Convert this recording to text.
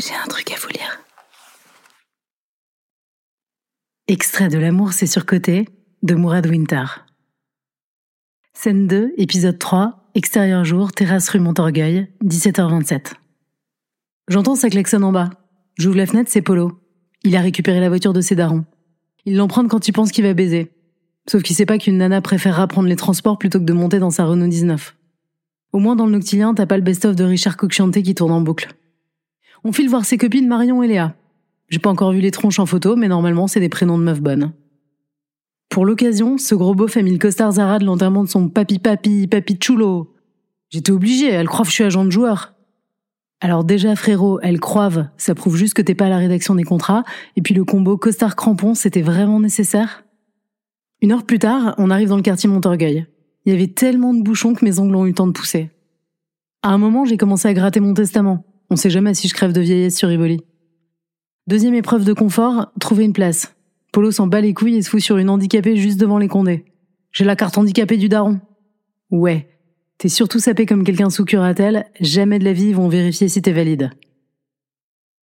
J'ai un truc à vous lire. Extrait de L'amour c'est surcoté de Mourad Winter. Scène 2, épisode 3, extérieur jour, terrasse rue Montorgueil, 17h27. J'entends sa klaxonne en bas. J'ouvre la fenêtre, c'est Polo. Il a récupéré la voiture de ses darons. Il l'emprunte quand il pense qu'il va baiser. Sauf qu'il sait pas qu'une nana préférera prendre les transports plutôt que de monter dans sa Renault 19. Au moins dans le noctilien, t'as pas le best-of de Richard Cochianté qui tourne en boucle. On file voir ses copines Marion et Léa. J'ai pas encore vu les tronches en photo, mais normalement c'est des prénoms de meufs bonnes. Pour l'occasion, ce gros beauf a mis le costard Zara de l'enterrement de son papi papi papi chulo. J'étais obligée, elle croit que je suis agent de joueur. Alors déjà frérot, elle croive, ça prouve juste que t'es pas à la rédaction des contrats, et puis le combo costard crampon, c'était vraiment nécessaire Une heure plus tard, on arrive dans le quartier Montorgueil. Il y avait tellement de bouchons que mes ongles ont eu le temps de pousser. À un moment, j'ai commencé à gratter mon testament. On sait jamais si je crève de vieillesse sur Rivoli. Deuxième épreuve de confort, trouver une place. Polo s'en bat les couilles et se fout sur une handicapée juste devant les condés. J'ai la carte handicapée du daron. Ouais. T'es surtout sapé comme quelqu'un sous curatelle, jamais de la vie ils vont vérifier si t'es valide.